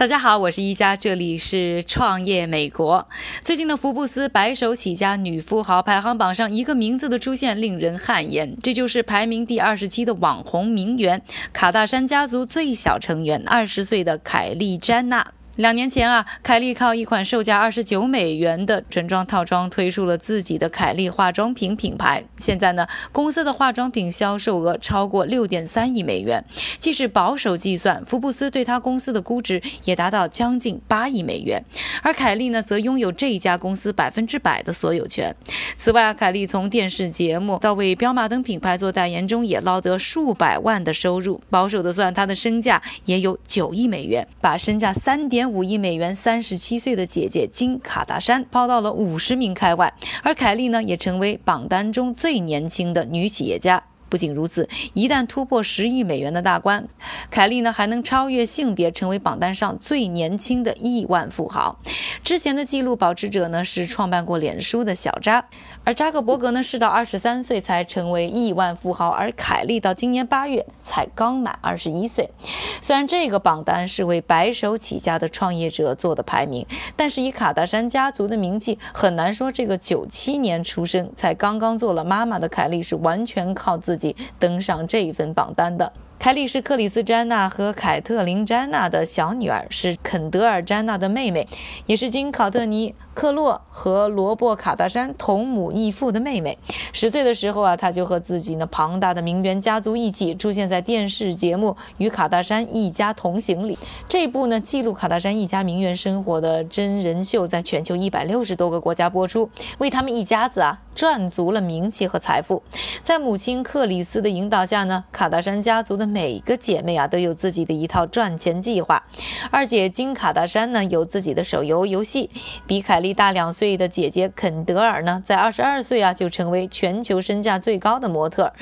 大家好，我是一加，这里是创业美国。最近的福布斯白手起家女富豪排行榜上，一个名字的出现令人汗颜，这就是排名第二十七的网红名媛卡戴珊家族最小成员，二十岁的凯莉詹娜。两年前啊，凯莉靠一款售价二十九美元的整装套装推出了自己的凯莉化妆品品牌。现在呢，公司的化妆品销售额超过六点三亿美元，即使保守计算，福布斯对他公司的估值也达到将近八亿美元。而凯莉呢，则拥有这一家公司百分之百的所有权。此外啊，凯莉从电视节目到为彪马等品牌做代言中，也捞得数百万的收入。保守的算，他的身价也有九亿美元，把身价三点。五亿美元，三十七岁的姐姐金卡达珊抛到了五十名开外，而凯莉呢，也成为榜单中最年轻的女企业家。不仅如此，一旦突破十亿美元的大关，凯莉呢还能超越性别，成为榜单上最年轻的亿万富豪。之前的纪录保持者呢是创办过脸书的小扎，而扎克伯格呢是到二十三岁才成为亿万富豪，而凯莉到今年八月才刚满二十一岁。虽然这个榜单是为白手起家的创业者做的排名，但是以卡戴珊家族的名气，很难说这个九七年出生、才刚刚做了妈妈的凯莉是完全靠自己登上这一份榜单的。凯莉是克里斯·詹娜和凯特琳·詹娜的小女儿，是肯德尔·詹娜的妹妹，也是经·考特尼·克洛和罗伯·卡达山同母异父的妹妹。十岁的时候啊，她就和自己那庞大的名媛家族一起出现在电视节目《与卡达山一家同行》里。这部呢记录卡达山一家名媛生活的真人秀，在全球一百六十多个国家播出，为他们一家子啊赚足了名气和财富。在母亲克里斯的引导下呢，卡达山家族的。每个姐妹啊都有自己的一套赚钱计划。二姐金卡达山呢有自己的手游游戏，比凯莉大两岁的姐姐肯德尔呢在二十二岁啊就成为全球身价最高的模特。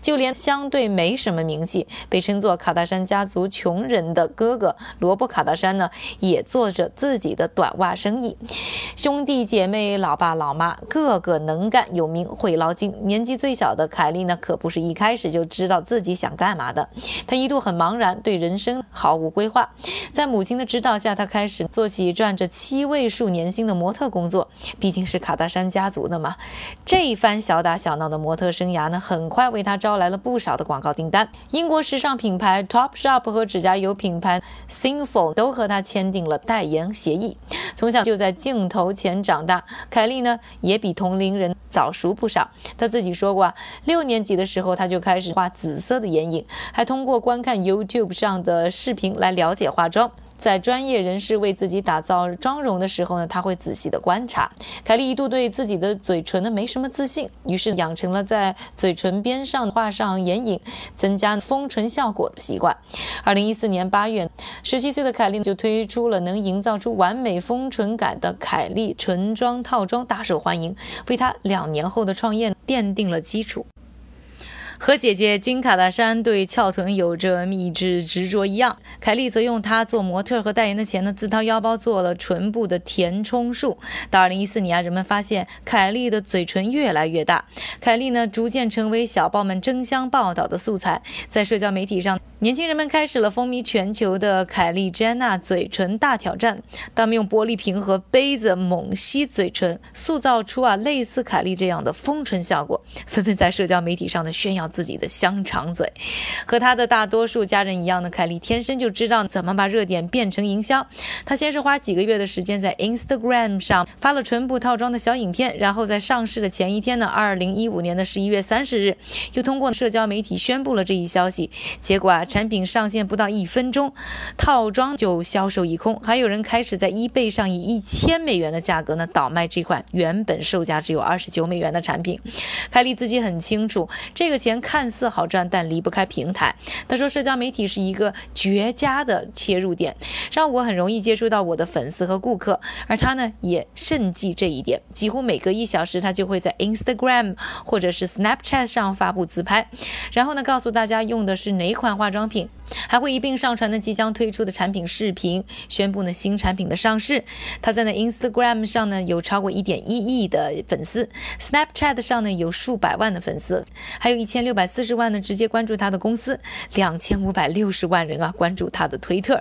就连相对没什么名气，被称作卡达珊家族穷人的哥哥罗伯卡达珊呢也做着自己的短袜生意。兄弟姐妹、老爸老妈个个能干有名，会捞金。年纪最小的凯莉呢可不是一开始就知道自己想干嘛的。她一度很茫然，对人生毫无规划。在母亲的指导下，她开始做起赚着七位数年薪的模模特工作。毕竟是卡戴珊家族的嘛。这一番小打小闹的模特生涯呢，很快为他招来了不少的广告订单。英国时尚品牌 Topshop 和指甲油品牌 Sinful 都和他签订了代言协议。从小就在镜头前长大，凯莉呢也比同龄人早熟不少。她自己说过啊，六年级的时候她就开始画紫色的眼影，还。通过观看 YouTube 上的视频来了解化妆，在专业人士为自己打造妆容的时候呢，他会仔细的观察。凯莉一度对自己的嘴唇呢没什么自信，于是养成了在嘴唇边上画上眼影，增加丰唇效果的习惯。二零一四年八月，十七岁的凯莉就推出了能营造出完美丰唇感的凯莉唇妆套装，大受欢迎，为她两年后的创业奠定了基础。和姐姐金卡戴珊对翘臀有着秘制执着一样，凯莉则用她做模特和代言的钱呢，自掏腰包做了唇部的填充术。到二零一四年啊，人们发现凯莉的嘴唇越来越大，凯莉呢逐渐成为小报们争相报道的素材，在社交媒体上。年轻人们开始了风靡全球的凯莉·詹娜嘴唇大挑战。他们用玻璃瓶和杯子猛吸嘴唇，塑造出啊类似凯莉这样的丰唇效果，纷纷在社交媒体上的炫耀自己的香肠嘴。和他的大多数家人一样的凯莉天生就知道怎么把热点变成营销。他先是花几个月的时间在 Instagram 上发了唇部套装的小影片，然后在上市的前一天呢，二零一五年的十一月三十日，又通过社交媒体宣布了这一消息。结果啊。产品上线不到一分钟，套装就销售一空，还有人开始在 eBay 上以一千美元的价格呢倒卖这款原本售价只有二十九美元的产品。凯莉自己很清楚，这个钱看似好赚，但离不开平台。他说，社交媒体是一个绝佳的切入点，让我很容易接触到我的粉丝和顾客。而他呢，也慎记这一点，几乎每隔一小时，他就会在 Instagram 或者是 Snapchat 上发布自拍，然后呢，告诉大家用的是哪款化妆。品还会一并上传呢即将推出的产品视频，宣布呢新产品的上市。他在那 Instagram 上呢有超过一点一亿的粉丝，Snapchat 上呢有数百万的粉丝，还有一千六。百四十万呢直接关注他的公司，两千五百六十万人啊关注他的推特。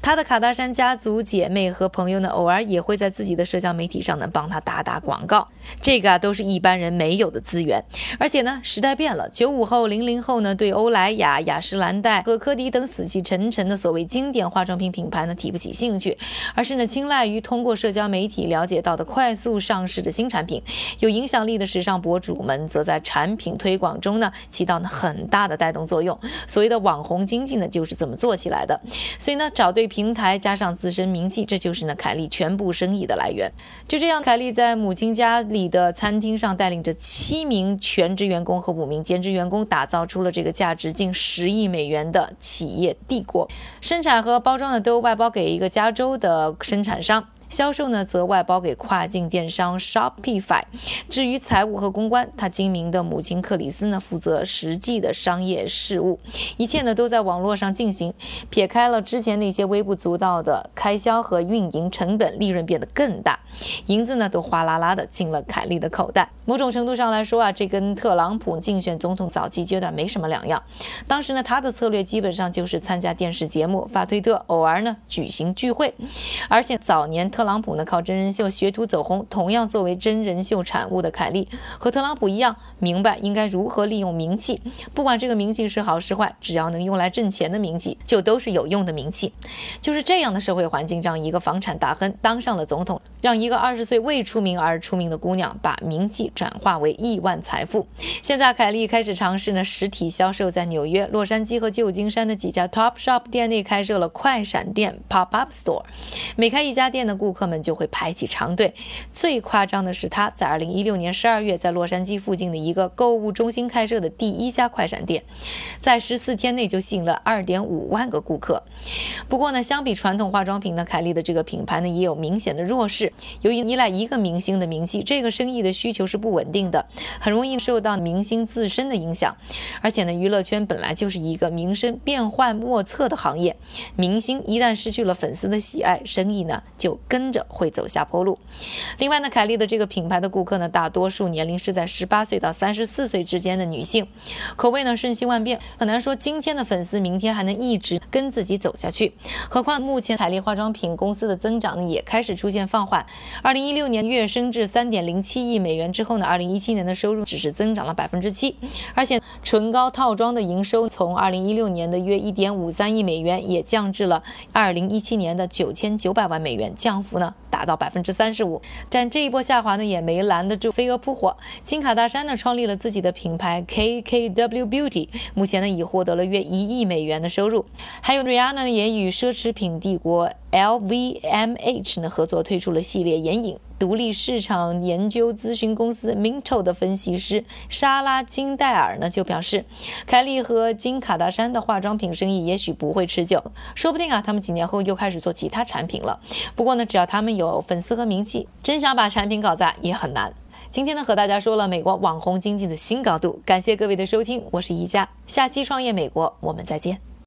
他的卡达山家族姐妹和朋友呢，偶尔也会在自己的社交媒体上呢帮他打打广告。这个啊都是一般人没有的资源。而且呢，时代变了，九五后、零零后呢对欧莱雅、雅诗兰黛和科迪等死气沉沉的所谓经典化妆品品牌呢提不起兴趣，而是呢青睐于通过社交媒体了解到的快速上市的新产品。有影响力的时尚博主们则在产品推广中呢起到呢很大的带动作用。所谓的网红经济呢就是这么做起来的。所以呢，找对平台加上自身名气，这就是呢凯莉全部生意的来源。就这样，凯莉在母亲家里的餐厅上带领着七名全职员工和五名兼职员工，打造出了这个价值近十亿美元的企业帝国。生产和包装呢都外包给一个加州的生产商。销售呢，则外包给跨境电商 Shopify。至于财务和公关，他精明的母亲克里斯呢，负责实际的商业事务，一切呢都在网络上进行。撇开了之前那些微不足道的开销和运营成本，利润变得更大，银子呢都哗啦啦的进了凯利的口袋。某种程度上来说啊，这跟特朗普竞选总统早期阶段没什么两样。当时呢，他的策略基本上就是参加电视节目、发推特，偶尔呢举行聚会，而且早年。特特朗普呢靠真人秀学徒走红，同样作为真人秀产物的凯莉和特朗普一样，明白应该如何利用名气。不管这个名气是好是坏，只要能用来挣钱的名气，就都是有用的名气。就是这样的社会环境，让一个房产大亨当上了总统，让一个二十岁未出名而出名的姑娘把名气转化为亿万财富。现在凯莉开始尝试呢实体销售，在纽约、洛杉矶和旧金山的几家 Top Shop 店内开设了快闪店 Pop Up Store，每开一家店的。顾客们就会排起长队。最夸张的是，他在二零一六年十二月在洛杉矶附近的一个购物中心开设的第一家快闪店，在十四天内就吸引了二点五万个顾客。不过呢，相比传统化妆品呢，凯莉的这个品牌呢也有明显的弱势。由于依赖一个明星的名气，这个生意的需求是不稳定的，很容易受到明星自身的影响。而且呢，娱乐圈本来就是一个名声变幻莫测的行业，明星一旦失去了粉丝的喜爱，生意呢就。跟着会走下坡路。另外呢，凯莉的这个品牌的顾客呢，大多数年龄是在十八岁到三十四岁之间的女性，口味呢瞬息万变，很难说今天的粉丝明天还能一直跟自己走下去。何况目前凯莉化妆品公司的增长呢也开始出现放缓。二零一六年月升至三点零七亿美元之后呢，二零一七年的收入只是增长了百分之七，而且唇膏套装的营收从二零一六年的约一点五三亿美元也降至了二零一七年的九千九百万美元，降。幅呢达到百分之三十五，但这一波下滑呢也没拦得住飞蛾扑火。金卡大山呢创立了自己的品牌 KKW Beauty，目前呢已获得了约一亿美元的收入。还有 Rihanna 也与奢侈品帝国 LVMH 呢合作推出了系列眼影。独立市场研究咨询公司 Minto 的分析师莎拉金戴尔呢就表示，凯莉和金卡达山的化妆品生意也许不会持久，说不定啊，他们几年后又开始做其他产品了。不过呢，只要他们有粉丝和名气，真想把产品搞砸也很难。今天呢，和大家说了美国网红经济的新高度，感谢各位的收听，我是宜佳，下期创业美国我们再见。